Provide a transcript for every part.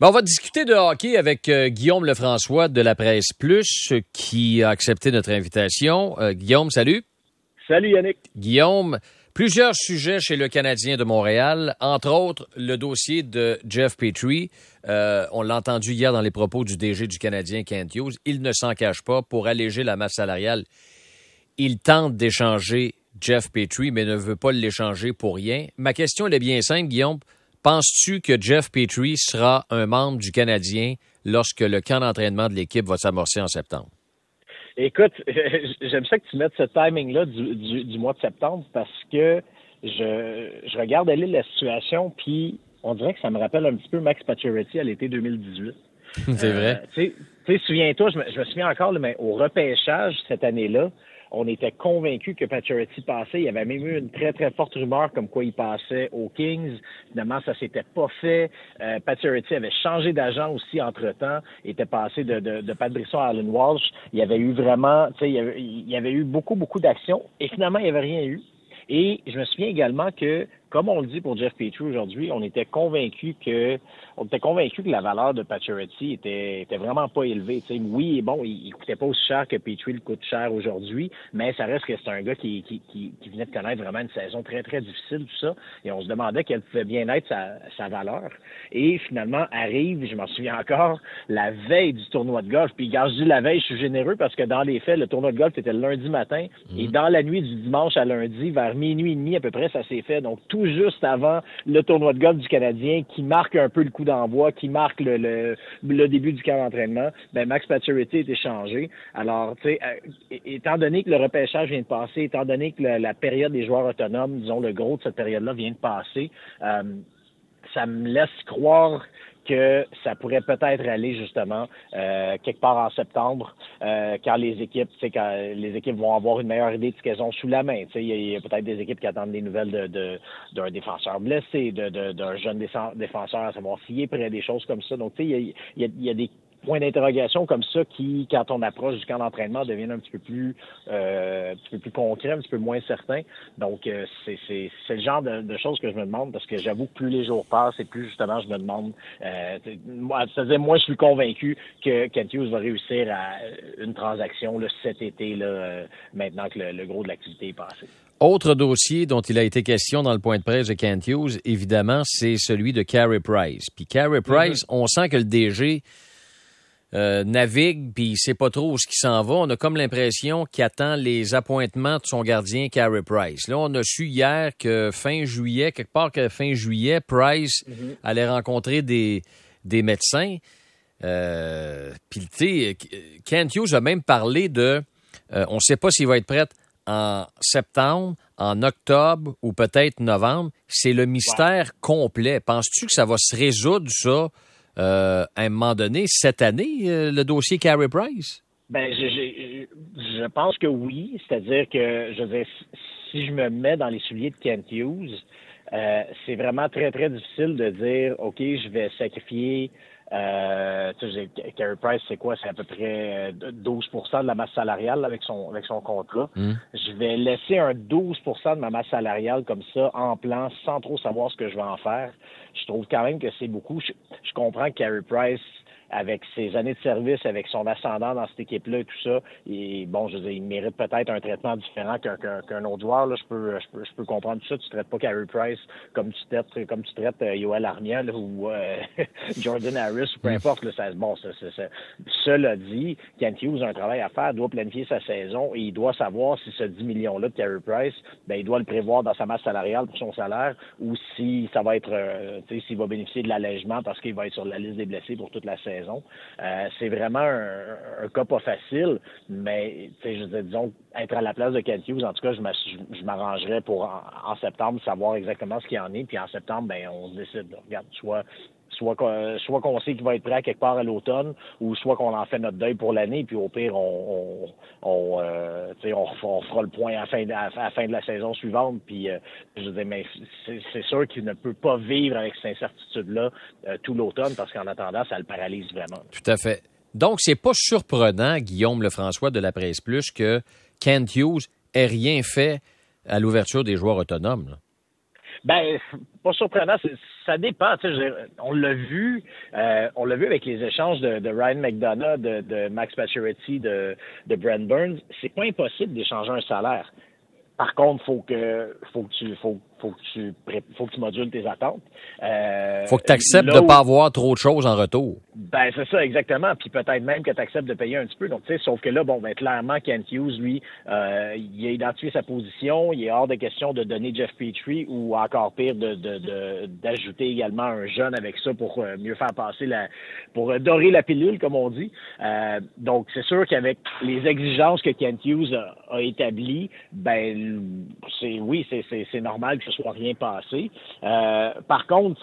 on va discuter de hockey avec euh, Guillaume Lefrançois de la Presse Plus qui a accepté notre invitation. Euh, Guillaume, salut. Salut Yannick. Guillaume, plusieurs sujets chez le Canadien de Montréal, entre autres le dossier de Jeff Petrie. Euh, on l'a entendu hier dans les propos du DG du Canadien, Kent Hughes. Il ne s'en cache pas. Pour alléger la masse salariale, il tente d'échanger Jeff Petrie, mais ne veut pas l'échanger pour rien. Ma question elle est bien simple, Guillaume. Penses-tu que Jeff Petrie sera un membre du Canadien lorsque le camp d'entraînement de l'équipe va s'amorcer en septembre? Écoute, j'aime ça que tu mettes ce timing-là du, mois de septembre parce que je, je regarde aller la situation, puis on dirait que ça me rappelle un petit peu Max Pacioretty à l'été 2018. C'est vrai. Euh, tu sais, souviens-toi, je me, je me souviens encore, mais au repêchage cette année-là, on était convaincu que Pacioretty passait. Il y avait même eu une très, très forte rumeur comme quoi il passait aux Kings. Finalement, ça s'était pas fait. Euh, avait changé d'agent aussi entre-temps. Était passé de, de, de Pat Brisson à Alan Walsh. Il y avait eu vraiment, tu sais, il y avait eu beaucoup, beaucoup d'actions. Et finalement, il n'y avait rien eu. Et je me souviens également que comme on le dit pour Jeff Petrie aujourd'hui, on était convaincu que on était convaincu que la valeur de Pacioretty était, était vraiment pas élevée. oui, bon, il, coûtait pas aussi cher que Petrie le coûte cher aujourd'hui, mais ça reste que c'est un gars qui, qui, qui, qui, venait de connaître vraiment une saison très, très difficile, tout ça. Et on se demandait quelle pouvait bien être sa, sa valeur. Et finalement, arrive, je m'en souviens encore, la veille du tournoi de golf. Puis quand je dis la veille, je suis généreux parce que dans les faits, le tournoi de golf était le lundi matin. Et mhm. dans la nuit du dimanche à lundi, vers minuit et demi à peu près, ça s'est fait. Donc tout juste avant le tournoi de golf du Canadien qui marque un peu le coup d'envoi, qui marque le, début du camp d'entraînement, ben Max Pacioretty est échangé. Alors, tu sais, euh, étant donné que le repêchage vient de passer, étant donné que la, période des joueurs autonomes, disons le gros de cette période-là vient de passer, euh, ça me laisse croire que ça pourrait peut-être aller justement euh, quelque part en septembre, euh, quand les équipes, quand les équipes vont avoir une meilleure idée de ce qu'elles ont sous la main. Il y a, peut-être des équipes qui attendent des nouvelles de, d'un défenseur blessé, de, d'un jeune défenseur à savoir s'il est prêt, des choses comme ça. Donc, il y a, y a des points d'interrogation comme ça qui, quand on approche du camp d'entraînement, deviennent un petit peu plus euh, un petit peu plus concret, un petit peu moins certain. Donc, euh, c'est, c'est, c'est le genre de, de, choses que je me demande parce que j'avoue que plus les jours passent et plus justement je me demande euh, moi, je suis convaincu que Kent Hughes va réussir à une transaction là, cet été là, euh, maintenant que le, gros de l'activité est passé. Autre dossier dont il a été question dans le point de presse de Kent Hughes, évidemment, c'est celui de Carey Price. Puis Carey Price, mm-hmm. on sent que le DG euh, navigue, puis il sait pas trop où ce qui s'en va. On a comme l'impression qu'il attend les appointements de son gardien, Carey Price. Là, on a su hier que fin juillet, quelque part que fin juillet, Price mhm. allait rencontrer des, des médecins. Euh, puis, tu sais, Kent Hughes a même parlé de... Euh, on ne sait pas s'il va être prêt en septembre, en octobre ou peut-être novembre. C'est le mystère complet. Penses-tu que ça va se résoudre, ça, euh, à un moment donné, cette année, euh, le dossier Carey Price? Ben, je, je, pense que oui. C'est-à-dire que, je vais, si je me mets dans les souliers de Kent Hughes, euh, c'est vraiment très, très difficile de dire, OK, je vais sacrifier euh, Carey Price, c'est quoi? C'est à peu près 12% euh, de la masse salariale avec son avec son contrat. Hmm. Je vais laisser un 12% de ma masse salariale comme ça en plan sans trop savoir ce que je vais en faire. Je trouve quand même que c'est beaucoup. Je, je comprends que Carey Price avec ses années de service, avec son ascendant dans cette équipe-là et tout ça, et bon, je veux dire, il mérite peut-être un traitement différent qu'un autre joueur. Là. Je, peux, je, peux, je peux comprendre tout ça. Tu traites pas Carey Price comme tu traites, comme tu traites euh, Yoel Armia ou euh, Jordan Harris ou peu mm. importe. Là, ça, bon, ça, ça, ça, cela dit, Kent Hughes a un travail à faire, doit planifier sa saison et il doit savoir si ce 10 millions-là de Carey Price, ben, il doit le prévoir dans sa masse salariale pour son salaire ou si ça va être, euh, tu sais, s'il va bénéficier de l'allègement parce qu'il va être sur la liste des blessés pour toute la saison. Euh, c'est vraiment un, cas pas facile, mais je veux disons, être à la place de Hughes, en tout cas, je m'arrangerais pour en, septembre savoir exactement ce qu'il y en est, puis en septembre, ben on se décide. regarde, soit soit qu'on soit qu'on sait qu'il va être prêt quelque part à l'automne, ou soit qu'on en fait notre deuil pour l'année, puis au pire, on on, euh, fera le point à la fin de, à la, fin de la saison suivante. Puis euh, je dis, mais c'est sûr qu'il ne peut pas vivre avec cette incertitude-là euh, tout l'automne, parce qu'en attendant, ça le paralyse vraiment. Tout à fait. Donc, c'est pas surprenant, Guillaume Lefrançois de la Presse Plus, que Kent Hughes ait rien fait à l'ouverture des joueurs autonomes. Ben, pas surprenant. Ça dépend. On l'a vu, euh, on l'a vu avec les échanges de, Ryan McDonough, de, Max Pacioretty, de, de Brent Burns. C'est pas impossible d'échanger un salaire. Par contre, faut que faut que tu faut faut que tu faut que tu modules tes attentes. Euh, faut que tu acceptes de ne pas avoir trop de choses en retour. Ben c'est ça exactement, puis peut-être même que tu acceptes de payer un petit peu. Donc tu sais, sauf que là bon ben clairement Kent Hughes lui, euh, il a identifié sa position, il est hors de question de donner Jeff Petrie ou encore pire de d'ajouter de, également un jeune avec ça pour euh, mieux faire passer la pour dorer la pilule comme on dit. Euh, donc c'est sûr qu'avec les exigences que Kent Hughes a, a établies, ben c'est oui c'est c'est normal que ce soit rien passé. Euh, par contre,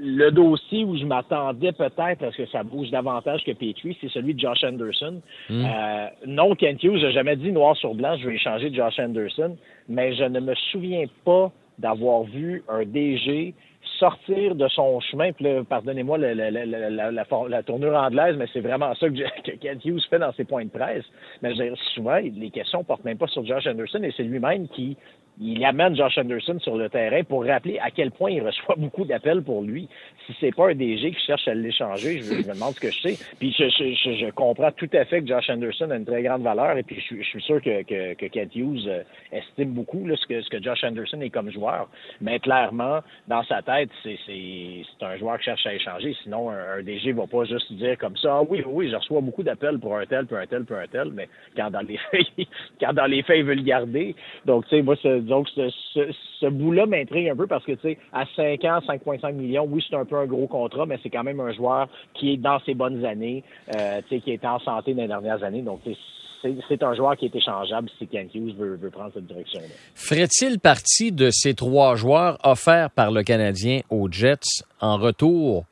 le dossier où je m'attendais peut-être à ce que ça bouge davantage que Petrie, c'est celui de Josh Anderson. Hmm. Euh, non, Kent Hughes n'a jamais dit noir sur blanc, je vais échanger Josh Anderson, mais je ne me souviens pas d'avoir vu un DG sortir de son chemin. Puis pardonnez-moi la, la, la, la, tournure anglaise, mais c'est vraiment ça que, que Kent Hughes fait dans ses points de presse. Mais je souvent, les questions portent même pas sur Josh Anderson et c'est lui-même qui il amène Josh Anderson sur le terrain pour rappeler à quel point il reçoit beaucoup d'appels pour lui. Si c'est pas un DG qui cherche à l'échanger, je, me demande ce que je sais. Puis je, je, je, comprends tout à fait que Josh Anderson a une très grande valeur et puis je, suis sûr que, que, que Hughes euh, estime beaucoup là, ce, que, ce que Josh Anderson est comme joueur. Mais clairement, dans sa tête, c'est, c'est, un joueur qui cherche à échanger. Sinon, un, DG va pas juste dire comme ça, ah oui, oui, je reçois beaucoup d'appels pour un tel, pour un tel, pour un tel, mais quand dans les faits, quand dans les faits, il veut le garder. Donc, tu sais, moi, c'est donc ce, bout-là m'intrigue un peu parce que, tu sais, à 5 ans, 5,5 millions, oui, c'est un peu un gros contrat, mais c'est quand même un joueur qui est dans ses bonnes années, euh, tu sais, qui est en santé dans les dernières années. Donc, c'est un joueur qui est échangeable si Ken Hughes veut, prendre cette direction-là. Ferait-il partie de ces trois joueurs offerts par le Canadien aux Jets en retour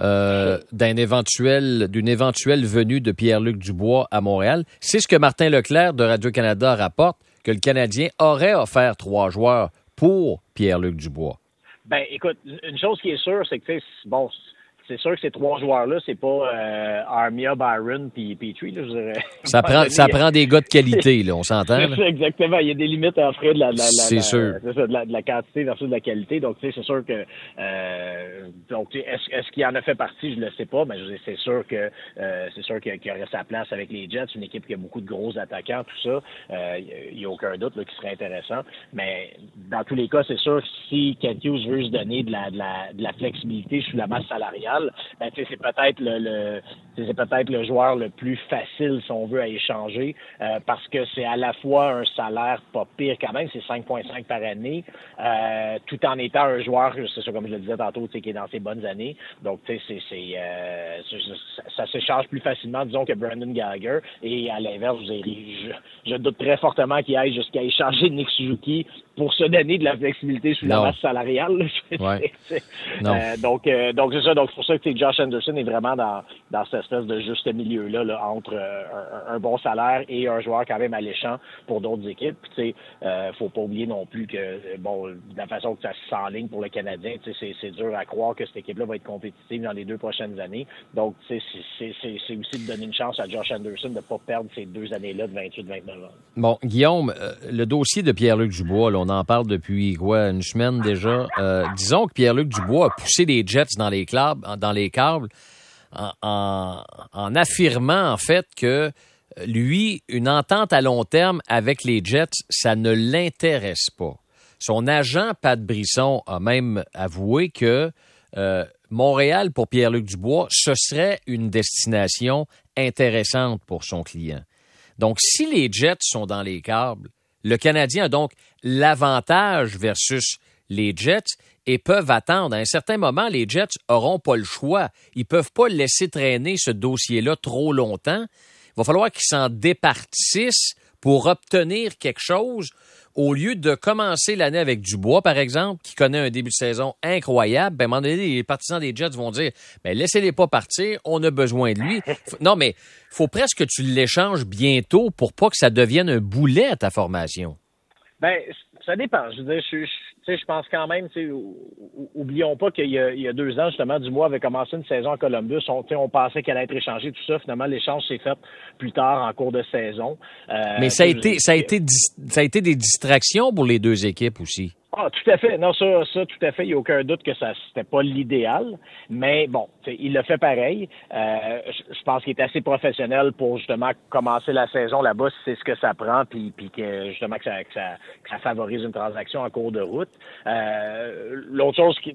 euh, éventuel, d'une éventuelle venue de Pierre-Luc Dubois à Montréal? C'est ce que Martin Leclerc de Radio-Canada rapporte que le Canadien aurait offert trois joueurs pour Pierre-Luc Dubois? Ben, écoute, une chose qui est sûre, c'est que, bon, c'est sûr que ces trois joueurs-là, c'est pas euh, Armia, Byron puis Petrie. Là, je dirais. Ça prend, ça prend des gars de qualité, là, on s'entend. exactement. Il y a des limites à offrir de la, c'est sûr. de, la, de la quantité versus de la qualité. Donc, tu sais, c'est sûr que euh, donc, est-ce, est-ce qu'il en a fait partie, je le sais pas, mais c'est sûr que euh, c'est sûr qu'il, aurait sa place avec les Jets, une équipe qui a beaucoup de gros attaquants, tout ça. Euh, il n'y a aucun doute là, qui serait intéressant. Mais dans tous les cas, c'est sûr que si Kent Hughes veut se donner de la, de la, de la flexibilité sur la masse salariale, ben, c'est peut-être le, c'est peut-être le joueur le plus facile, si on veut, à échanger, euh, parce que c'est à la fois un salaire pas pire quand même, c'est 5,5 par année, euh, tout en étant un joueur, c'est ça comme je le disais tantôt, qui est dans ses bonnes années. Donc, tu sais, c'est, euh, ça, s'échange plus facilement, disons, que Brandon Gallagher. Et à l'inverse, je, je, doute très fortement qu'il aille jusqu'à échanger Nick Suzuki pour se donner de la flexibilité sur la masse salariale. donc, donc c'est ça. Donc, pour ça que Josh Anderson est vraiment dans, dans cette espèce de juste milieu-là là, entre euh, un, bon salaire et un joueur quand même alléchant pour d'autres équipes. Tu sais, euh, faut pas oublier non plus que, euh, bon, de la façon que ça s'enligne pour le Canadien, tu sais, c'est dur à croire que cette équipe-là va être compétitive dans les deux prochaines années. Donc, tu sais, c'est aussi de donner une chance à Josh Anderson de ne pas perdre ces deux années-là de 28-29 ans. Bon, Guillaume, le dossier de Pierre-Luc Dubois, là, on en parle depuis, quoi, une semaine déjà. disons que Pierre-Luc Dubois a poussé les Jets dans les clubs, dans les câbles en, affirmant en fait que lui, une entente à long terme avec les Jets, ça ne l'intéresse pas. Son agent, Pat Brisson, a même avoué que euh, Montréal, pour Pierre-Luc Dubois, ce serait une destination intéressante pour son client. Donc, si les Jets sont dans les câbles, le Canadien a donc l'avantage versus les Jets et peuvent attendre. À un certain moment, les Jets auront pas le choix. Ils peuvent pas laisser traîner ce dossier-là trop longtemps. Il va falloir qu'ils s'en départissent pour obtenir quelque chose au lieu de commencer l'année avec Dubois, par exemple, qui connaît un début de saison incroyable, ben, à un moment donné, les partisans des Jets vont dire, ben, laissez-les pas partir, on a besoin de lui. non, mais faut presque que tu l'échanges bientôt pour pas que ça devienne un boulet à ta formation. Ben, ça dépend. Je veux dire, je, je pense quand même, oublions pas qu'il y, y, a deux ans, justement, Dubois avait commencé une saison à Columbus. On, on pensait qu'elle allait être échangée, tout ça. Finalement, l'échange s'est fait plus tard en cours de saison. Euh, Mais ça a été, ça a été, ça a été des distractions pour les deux équipes aussi. Ah, tout à fait. Non, ça, ça, tout à fait. Il n'y a aucun doute que ça c'était pas l'idéal. Mais bon, il l'a fait pareil. Euh, je, pense qu'il est assez professionnel pour justement commencer la saison là-bas, si c'est ce que ça prend, puis, puis que justement que ça, que ça, que ça favorise une transaction en cours de route. Euh, l'autre chose qui,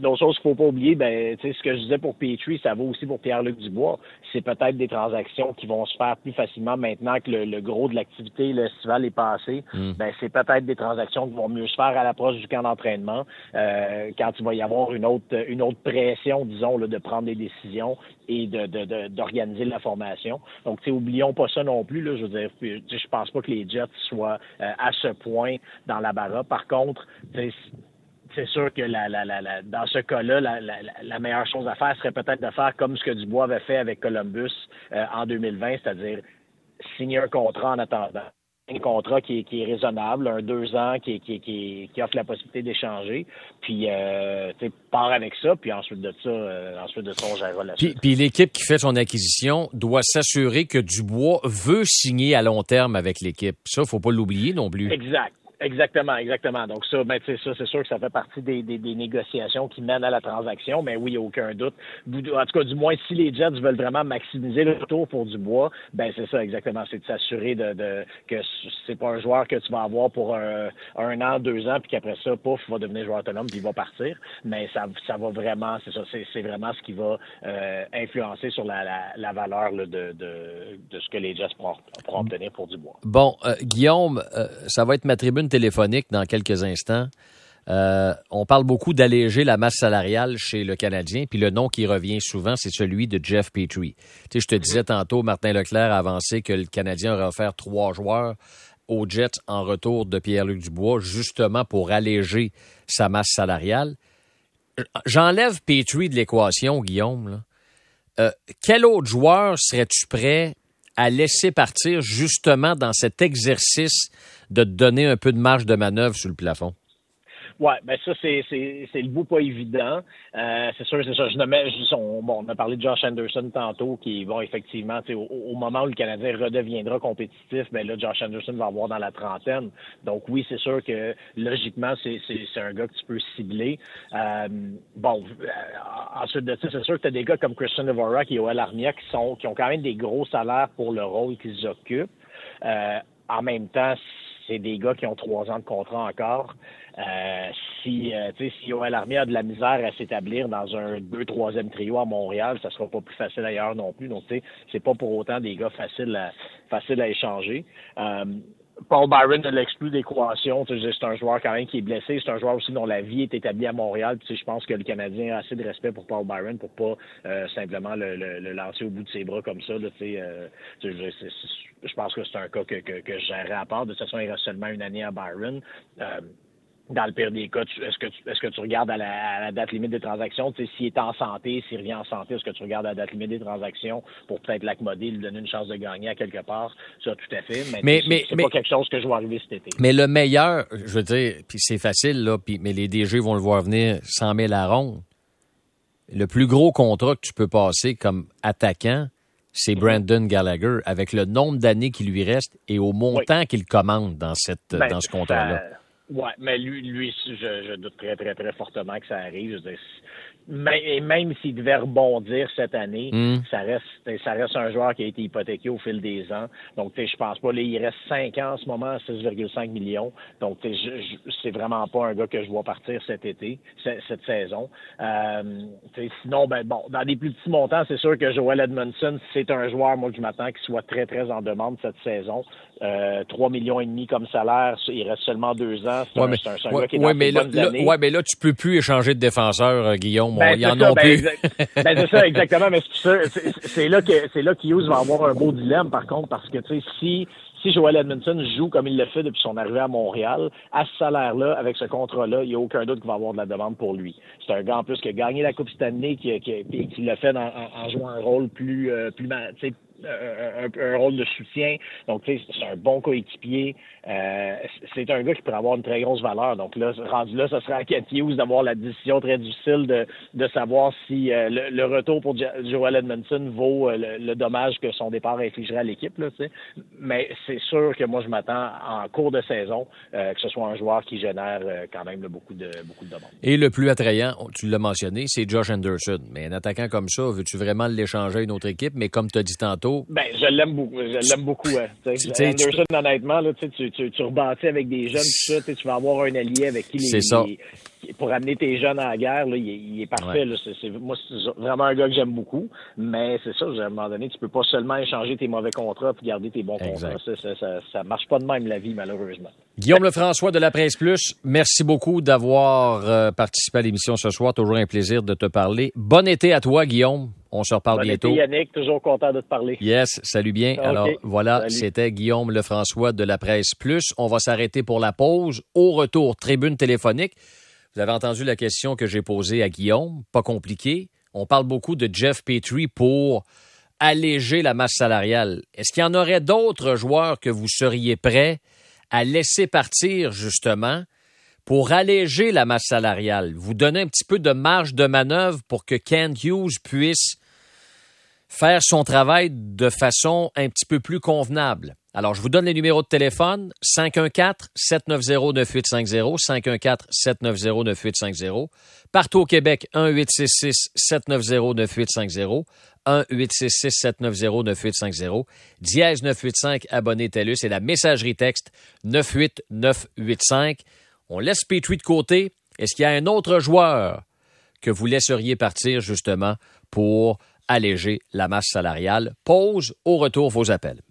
l'autre chose qu'il faut pas oublier, ben, tu sais, ce que je disais pour Petrie, ça vaut aussi pour Pierre-Luc Dubois. C'est peut-être des transactions qui vont se faire plus facilement maintenant que le, gros de l'activité, le festival est passé. Mm. Ben, c'est peut-être des transactions qui vont mieux se faire à la du camp d'entraînement, euh, quand il va y avoir une autre, une autre pression, disons, là, de prendre des décisions et de, d'organiser la formation. Donc, oublions pas ça non plus. Là, je veux dire, je pense pas que les Jets soient euh, à ce point dans Par contre, c'est sûr que la, la, la, dans ce cas-là, la, meilleure chose à faire serait peut-être de faire comme ce que Dubois avait fait avec Columbus euh, en 2020, c'est-à-dire signer un contrat en attendant un contrat qui est, qui est, raisonnable, un deux ans qui, qui, qui, qui offre la possibilité d'échanger. Puis, euh, tu pars avec ça, puis ensuite de ça, euh, ensuite de ça, on gérera la suite. Puis, l'équipe qui fait son acquisition doit s'assurer que Dubois veut signer à long terme avec l'équipe. Ça, faut pas l'oublier non plus. Exact. Exactement, exactement. Donc ça, ben, ça, c'est sûr que ça fait partie des, des, négociations qui mènent à la transaction, mais oui, aucun doute. En tout cas, du moins, si les Jets veulent vraiment maximiser le retour pour Dubois, ben c'est ça exactement. C'est de s'assurer de, de, que c'est pas un joueur que tu vas avoir pour un, un an, deux ans, puis qu'après ça, pouf, va devenir joueur autonome, puis il va partir. Mais ça, ça va vraiment, c'est ça, c'est vraiment ce qui va euh, influencer sur la, la, la valeur de, de, de, ce que les Jets pourront, obtenir pour Dubois. Bon, euh, Guillaume, euh, ça va être ma tribune téléphonique dans quelques instants. Euh, on parle beaucoup d'alléger la masse salariale chez le Canadien, puis le nom qui revient souvent, c'est celui de Jeff Petrie. Tu sais, je te disais tantôt, Martin Leclerc a avancé que le Canadien aurait offert trois joueurs aux Jets en retour de Pierre-Luc Dubois, justement pour alléger sa masse salariale. J'enlève Petrie de l'équation, Guillaume. Euh, quel autre joueur serais-tu prêt à laisser partir justement dans cet exercice de donner un peu de marge de manœuvre sur le plafond? Oui, ben ça, c'est, c'est, c'est le bout pas évident. Euh, c'est sûr, c'est ça. Je nommais, je, on, bon, on a parlé de Josh Anderson tantôt, qui, bon, effectivement, au, au moment où le Canadien redeviendra compétitif, ben là, Josh Anderson va avoir dans la trentaine. Donc oui, c'est sûr que logiquement, c'est, c'est, un gars que tu peux cibler. Euh, bon, euh, ensuite de ça, c'est sûr que tu as des gars comme Christian Dvorak et Joel Armia qui sont qui ont quand même des gros salaires pour le rôle qu'ils occupent. Euh, en même temps, c'est des gars qui ont trois ans de contrat encore. Euh, si, euh, si Yoel Armé a de la misère à s'établir dans un deux, troisième trio à Montréal, ça sera pas plus facile ailleurs non plus. Donc, tu sais, c'est pas pour autant des gars faciles à, faciles à échanger. Euh, Paul Byron l'exclut d'équation. C'est un joueur quand même qui est blessé. C'est un joueur aussi dont la vie est établie à Montréal. Je pense que le Canadien a assez de respect pour Paul Byron pour pas euh, simplement le, le, lancer au bout de ses bras comme ça. Là, euh, je, je, pense que c'est un cas que, que, que je gérerais à part. De toute façon, il reste seulement une année à Byron. Euh, dans le pire des cas, est-ce que, tu, est-ce que tu regardes à la, date limite des transactions? S'il est en santé, s'il revient en santé, est-ce que tu regardes à la date limite des transactions pour peut-être l'accommoder, lui donner une chance de gagner à quelque part? Ça, tout à fait. Mais, mais, c'est, pas quelque chose que je vois arriver cet été. Mais le meilleur, je veux dire, puis c'est facile, là, puis, mais les DG vont le voir venir 100 000 à ronde. Le plus gros contrat que tu peux passer comme attaquant, c'est Brandon Gallagher, avec le nombre d'années qui lui reste et au montant qu'il commande dans, cette, ben, dans ce contrat-là. Oui, mais lui, lui je, je, doute très, très, très fortement que ça arrive. Je et même s'il devait rebondir cette année, hmm. ça reste ça reste un joueur qui a été hypothéqué au fil des ans. Donc, je pense pas. Là, il reste 5 ans en ce moment à 6,5 millions. Donc, c'est vraiment pas un gars que je vois partir cet été, cette saison. Euh, sinon, ben bon, dans des plus petits montants, c'est sûr que Joel Edmondson, c'est un joueur, moi, que je m'attends qui soit très, très en demande cette saison. Euh, 3 millions et demi comme salaire, il reste seulement deux ans. C'est un, mais, un, gars qui est ouais, mais là, ouais, mais là, tu peux plus échanger de défenseur, euh, Guillaume. Ben, il y en a ben, plus. ben, c'est ça, exactement. Mais c'est là que c'est là qu'Hughes va avoir un beau dilemme, par contre, parce que tu sais, si si Joel Edmondson joue comme il l'a fait depuis son arrivée à Montréal, à ce salaire-là, avec ce contrat-là, il n'y a aucun doute qu'il va avoir de la demande pour lui. C'est un gars en plus qui a gagné la Coupe Stanley, qui, qui, qui l'a fait en, jouant un rôle plus, euh, plus un, rôle de soutien. Donc, c'est un bon coéquipier. Euh, c'est un gars qui pourrait avoir une très grosse valeur. Donc là, rendu là, ce serait à Ken Hughes d'avoir la décision très difficile de, de savoir si le, retour pour Joel Edmondson vaut le, dommage que son départ infligerait à l'équipe. Mais c'est sûr que moi, je m'attends en cours de saison que ce soit un joueur qui génère quand même beaucoup de beaucoup de demandes. Et le plus attrayant, tu l'as mentionné, c'est Josh Anderson. Mais un attaquant comme ça, veux-tu vraiment l'échanger à une autre équipe? Mais comme tu as dit tantôt. Ben, je l'aime beaucoup. Je l'aime beaucoup. Anderson, honnêtement, là, tu, tu, tu rebâtis avec des jeunes, tout ça, tu vas avoir un allié avec qui les, ça. pour amener tes jeunes à la guerre, là, il, est parfait. Moi, c'est vraiment un gars que j'aime beaucoup. Mais c'est ça, à un moment donné, tu peux pas seulement échanger tes mauvais contrats et garder tes bons contrats. Ça, ça, ça, marche pas de même la vie, malheureusement. Guillaume Lefrançois de la Presse Plus, merci beaucoup d'avoir euh, participé à l'émission ce soir. Toujours un plaisir de te parler. Bon été à toi, Guillaume. On se reparle bon bientôt. Été, Yannick, toujours content de te parler. Yes, salut bien. Alors voilà, c'était Guillaume Lefrançois de la Presse Plus. On va s'arrêter pour la pause. Au retour, tribune téléphonique. Vous avez entendu la question que j'ai posée à Guillaume. Pas compliqué. On parle beaucoup de Jeff Petrie pour alléger la masse salariale. Est-ce qu'il y en aurait d'autres joueurs que vous seriez prêts à laisser partir justement pour alléger la masse salariale, vous donner un petit peu de marge de manœuvre pour que Kent Hughes puisse faire son travail de façon un petit peu plus convenable. Alors, je vous donne les numéros de téléphone 514-790-9850, 514-790-9850. Partout au Québec, 1-866-790-9850, 1-866-790-9850, dièse 985, abonné TELUS et la messagerie texte 98985. On laisse Petrie de côté. Est-ce qu'il y a un autre joueur que vous laisseriez partir justement pour alléger la masse salariale? Pause, au retour vos appels.